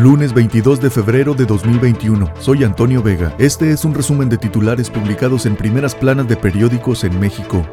Lunes 22 de febrero de 2021. Soy Antonio Vega. Este es un resumen de titulares publicados en primeras planas de periódicos en México.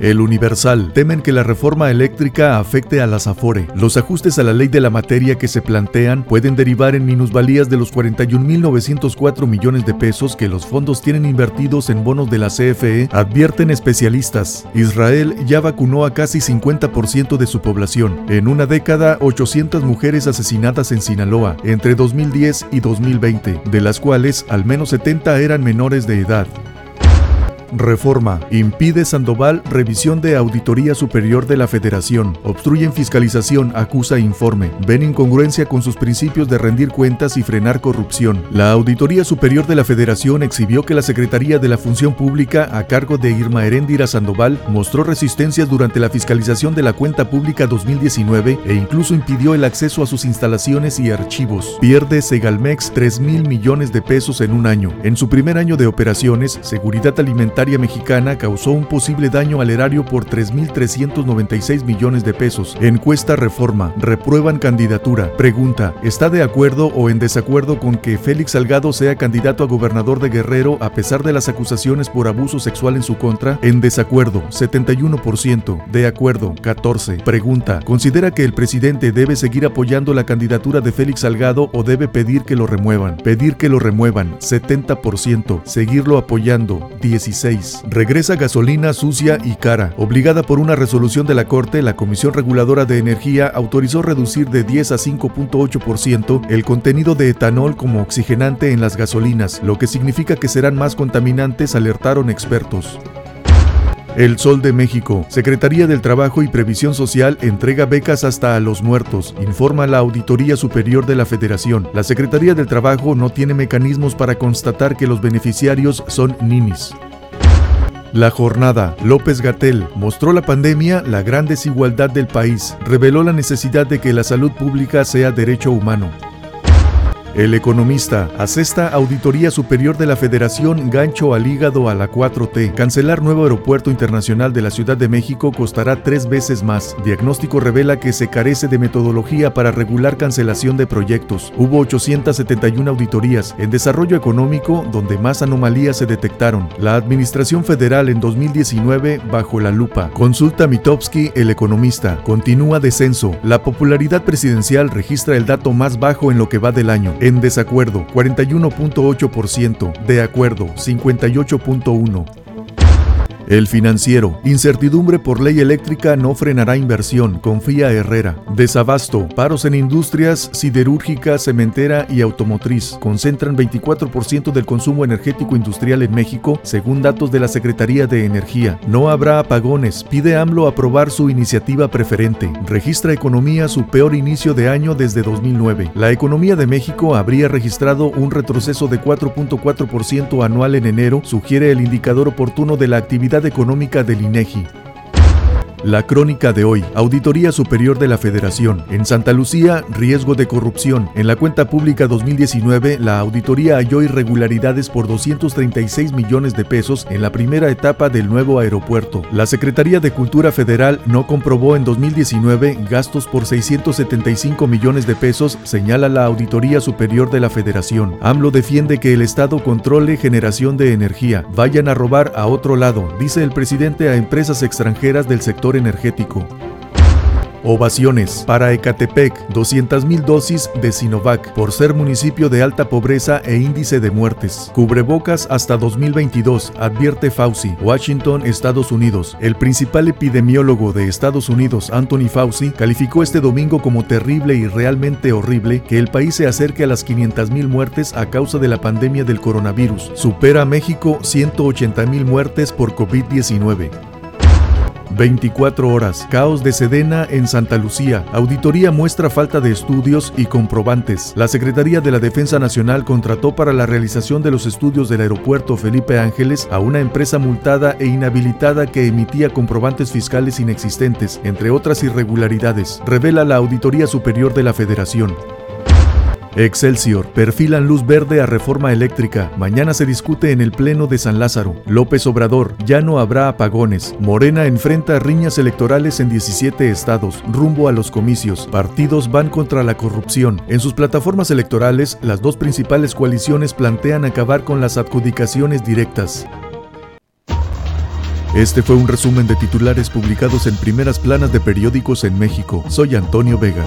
El Universal temen que la reforma eléctrica afecte a las Afore. Los ajustes a la ley de la materia que se plantean pueden derivar en minusvalías de los 41.904 millones de pesos que los fondos tienen invertidos en bonos de la CFE, advierten especialistas. Israel ya vacunó a casi 50% de su población. En una década, 800 mujeres asesinadas en Sinaloa entre 2010 y 2020, de las cuales al menos 70 eran menores de edad. Reforma. Impide Sandoval revisión de Auditoría Superior de la Federación. Obstruyen fiscalización, acusa informe. Ven incongruencia con sus principios de rendir cuentas y frenar corrupción. La Auditoría Superior de la Federación exhibió que la Secretaría de la Función Pública, a cargo de Irma Heréndira Sandoval, mostró resistencias durante la fiscalización de la cuenta pública 2019 e incluso impidió el acceso a sus instalaciones y archivos. Pierde Segalmex 3 mil millones de pesos en un año. En su primer año de operaciones, Seguridad Alimentaria mexicana causó un posible daño al erario por 3.396 millones de pesos. Encuesta Reforma. Reprueban candidatura. Pregunta. ¿Está de acuerdo o en desacuerdo con que Félix Salgado sea candidato a gobernador de Guerrero a pesar de las acusaciones por abuso sexual en su contra? En desacuerdo. 71%. De acuerdo. 14. Pregunta. ¿Considera que el presidente debe seguir apoyando la candidatura de Félix Salgado o debe pedir que lo remuevan? Pedir que lo remuevan. 70%. Seguirlo apoyando. 16. Regresa gasolina sucia y cara. Obligada por una resolución de la Corte, la Comisión Reguladora de Energía autorizó reducir de 10 a 5.8% el contenido de etanol como oxigenante en las gasolinas, lo que significa que serán más contaminantes, alertaron expertos. El Sol de México. Secretaría del Trabajo y Previsión Social entrega becas hasta a los muertos, informa la Auditoría Superior de la Federación. La Secretaría del Trabajo no tiene mecanismos para constatar que los beneficiarios son ninis. La jornada, López Gatel, mostró la pandemia, la gran desigualdad del país, reveló la necesidad de que la salud pública sea derecho humano. El economista asesta Auditoría Superior de la Federación gancho al hígado a la 4T. Cancelar nuevo aeropuerto internacional de la Ciudad de México costará tres veces más. Diagnóstico revela que se carece de metodología para regular cancelación de proyectos. Hubo 871 auditorías en desarrollo económico donde más anomalías se detectaron. La Administración Federal en 2019 bajo la lupa. Consulta Mitowski, el economista. Continúa descenso. La popularidad presidencial registra el dato más bajo en lo que va del año. En desacuerdo, 41.8%. De acuerdo, 58.1%. El financiero. Incertidumbre por ley eléctrica no frenará inversión, confía Herrera. Desabasto. Paros en industrias siderúrgica, cementera y automotriz. Concentran 24% del consumo energético industrial en México, según datos de la Secretaría de Energía. No habrá apagones. Pide AMLO aprobar su iniciativa preferente. Registra economía su peor inicio de año desde 2009. La economía de México habría registrado un retroceso de 4.4% anual en enero, sugiere el indicador oportuno de la actividad Económica del INEGI. La crónica de hoy, Auditoría Superior de la Federación. En Santa Lucía, riesgo de corrupción. En la cuenta pública 2019, la auditoría halló irregularidades por 236 millones de pesos en la primera etapa del nuevo aeropuerto. La Secretaría de Cultura Federal no comprobó en 2019 gastos por 675 millones de pesos, señala la Auditoría Superior de la Federación. AMLO defiende que el Estado controle generación de energía. Vayan a robar a otro lado, dice el presidente a empresas extranjeras del energético. Ovaciones para Ecatepec, 200.000 dosis de Sinovac por ser municipio de alta pobreza e índice de muertes. Cubrebocas hasta 2022, advierte Fauci, Washington, Estados Unidos. El principal epidemiólogo de Estados Unidos, Anthony Fauci, calificó este domingo como terrible y realmente horrible que el país se acerque a las 500.000 muertes a causa de la pandemia del coronavirus. Supera a México 180.000 muertes por COVID-19. 24 horas. Caos de Sedena en Santa Lucía. Auditoría muestra falta de estudios y comprobantes. La Secretaría de la Defensa Nacional contrató para la realización de los estudios del aeropuerto Felipe Ángeles a una empresa multada e inhabilitada que emitía comprobantes fiscales inexistentes, entre otras irregularidades, revela la Auditoría Superior de la Federación. Excelsior, perfilan luz verde a reforma eléctrica. Mañana se discute en el Pleno de San Lázaro. López Obrador, ya no habrá apagones. Morena enfrenta riñas electorales en 17 estados, rumbo a los comicios. Partidos van contra la corrupción. En sus plataformas electorales, las dos principales coaliciones plantean acabar con las adjudicaciones directas. Este fue un resumen de titulares publicados en primeras planas de periódicos en México. Soy Antonio Vega.